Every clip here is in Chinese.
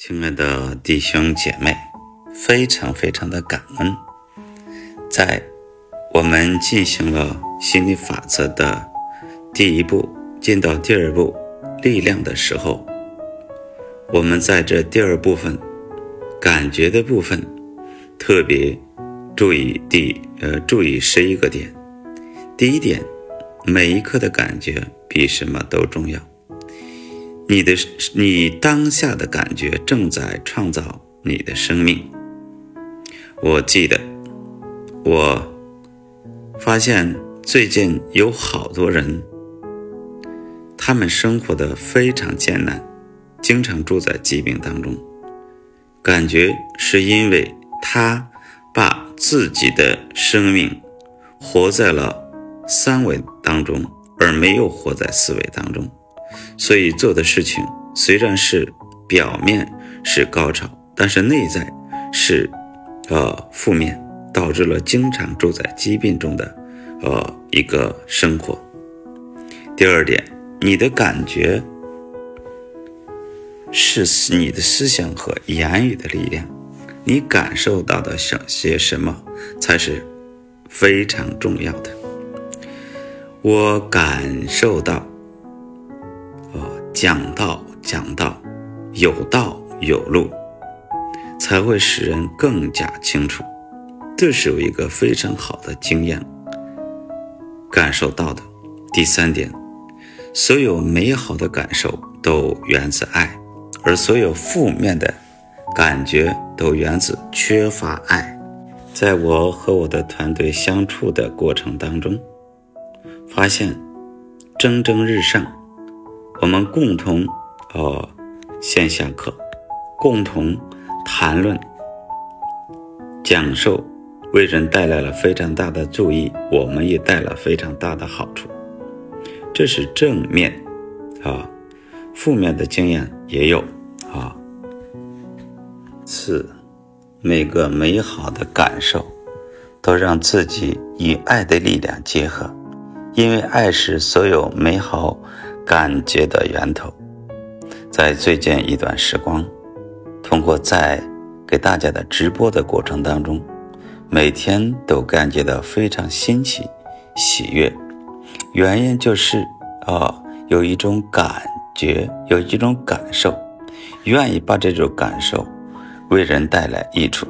亲爱的弟兄姐妹，非常非常的感恩，在我们进行了心理法则的第一步，进到第二步力量的时候，我们在这第二部分感觉的部分，特别注意第呃注意十一个点。第一点，每一刻的感觉比什么都重要。你的你当下的感觉正在创造你的生命。我记得，我发现最近有好多人，他们生活的非常艰难，经常住在疾病当中，感觉是因为他把自己的生命活在了三维当中，而没有活在四维当中。所以做的事情虽然是表面是高潮，但是内在是，呃负面，导致了经常住在疾病中的，呃一个生活。第二点，你的感觉是你的思想和言语的力量，你感受到的想些什么才是非常重要的。我感受到。讲道讲道，有道有路，才会使人更加清楚。这是有一个非常好的经验感受到的。第三点，所有美好的感受都源自爱，而所有负面的感觉都源自缺乏爱。在我和我的团队相处的过程当中，发现蒸蒸日上。我们共同，呃，线下课，共同谈论、讲授，为人带来了非常大的注意，我们也带了非常大的好处。这是正面，啊，负面的经验也有啊。四，每个美好的感受，都让自己与爱的力量结合，因为爱是所有美好。感觉的源头，在最近一段时光，通过在给大家的直播的过程当中，每天都感觉到非常新奇、喜悦。原因就是啊，有一种感觉，有一种感受，愿意把这种感受为人带来益处，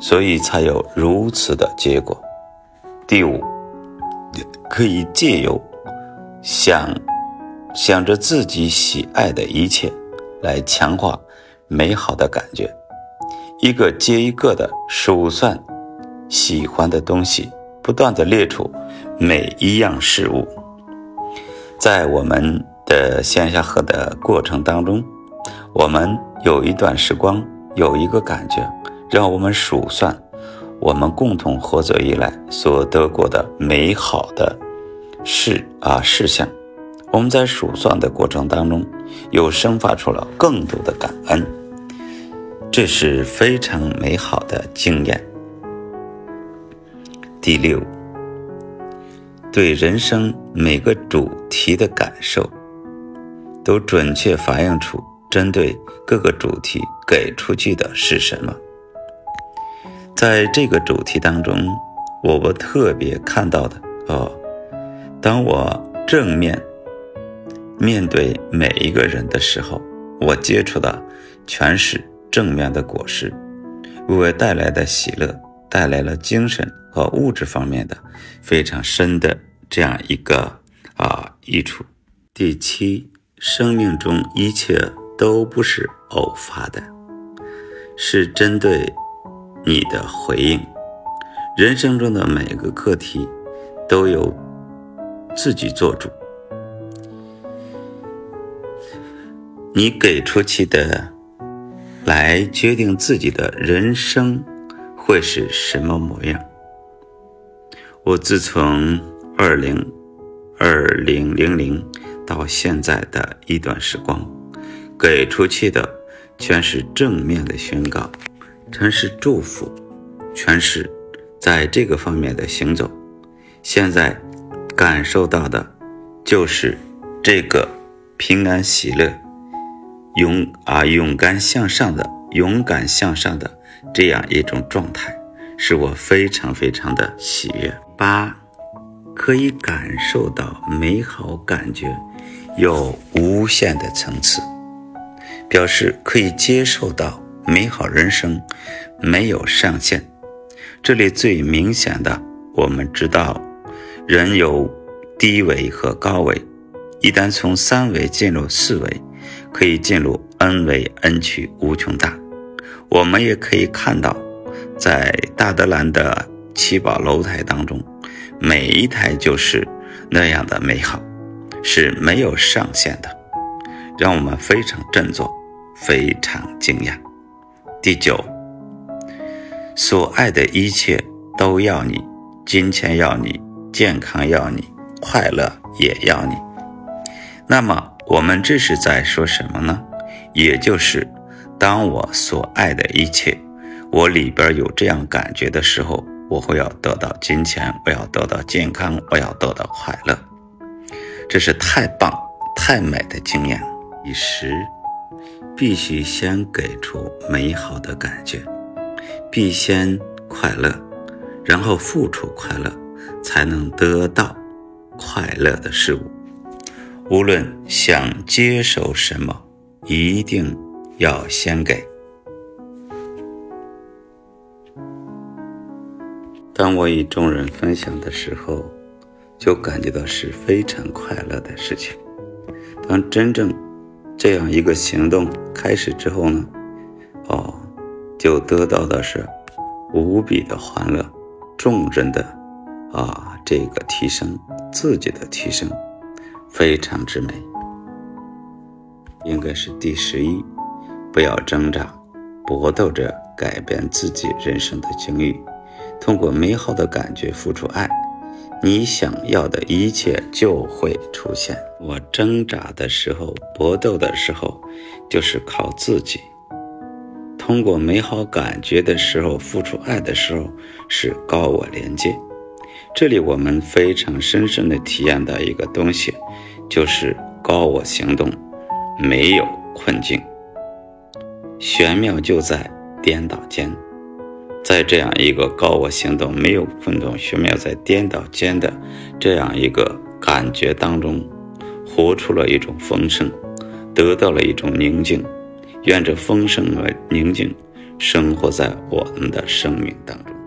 所以才有如此的结果。第五，可以借由想。想着自己喜爱的一切，来强化美好的感觉，一个接一个的数算喜欢的东西，不断的列出每一样事物。在我们的线下课的过程当中，我们有一段时光，有一个感觉，让我们数算我们共同合作以来所得过的美好的事啊事项。我们在数算的过程当中，又生发出了更多的感恩，这是非常美好的经验。第六，对人生每个主题的感受，都准确反映出针对各个主题给出去的是什么。在这个主题当中，我我特别看到的哦，当我正面。面对每一个人的时候，我接触的全是正面的果实，为我带来的喜乐，带来了精神和物质方面的非常深的这样一个啊益处。第七，生命中一切都不是偶发的，是针对你的回应。人生中的每个课题都由自己做主。你给出去的，来决定自己的人生会是什么模样。我自从二零二零零零到现在的一段时光，给出去的全是正面的宣告，全是祝福，全是在这个方面的行走。现在感受到的，就是这个平安喜乐。勇啊勇敢向上的勇敢向上的这样一种状态，使我非常非常的喜悦。八，可以感受到美好感觉有无限的层次，表示可以接受到美好人生没有上限。这里最明显的，我们知道人有低维和高维，一旦从三维进入四维。可以进入 n 为 n 区无穷大，我们也可以看到，在大德兰的七宝楼台当中，每一台就是那样的美好，是没有上限的，让我们非常振作，非常惊讶。第九，所爱的一切都要你，金钱要你，健康要你，快乐也要你，那么。我们这是在说什么呢？也就是，当我所爱的一切，我里边有这样感觉的时候，我会要得到金钱，我要得到健康，我要得到快乐，这是太棒、太美的经验。第十，必须先给出美好的感觉，必先快乐，然后付出快乐，才能得到快乐的事物。无论想接受什么，一定要先给。当我与众人分享的时候，就感觉到是非常快乐的事情。当真正这样一个行动开始之后呢，哦，就得到的是无比的欢乐，众人的啊这个提升，自己的提升。非常之美，应该是第十一。不要挣扎，搏斗着改变自己人生的境遇，通过美好的感觉付出爱，你想要的一切就会出现。我挣扎的时候，搏斗的时候，就是靠自己。通过美好感觉的时候，付出爱的时候，是高我连接。这里我们非常深深的体验到一个东西，就是高我行动没有困境，玄妙就在颠倒间，在这样一个高我行动没有困动，玄妙在颠倒间的这样一个感觉当中，活出了一种丰盛，得到了一种宁静，愿这丰盛和宁静生活在我们的生命当中。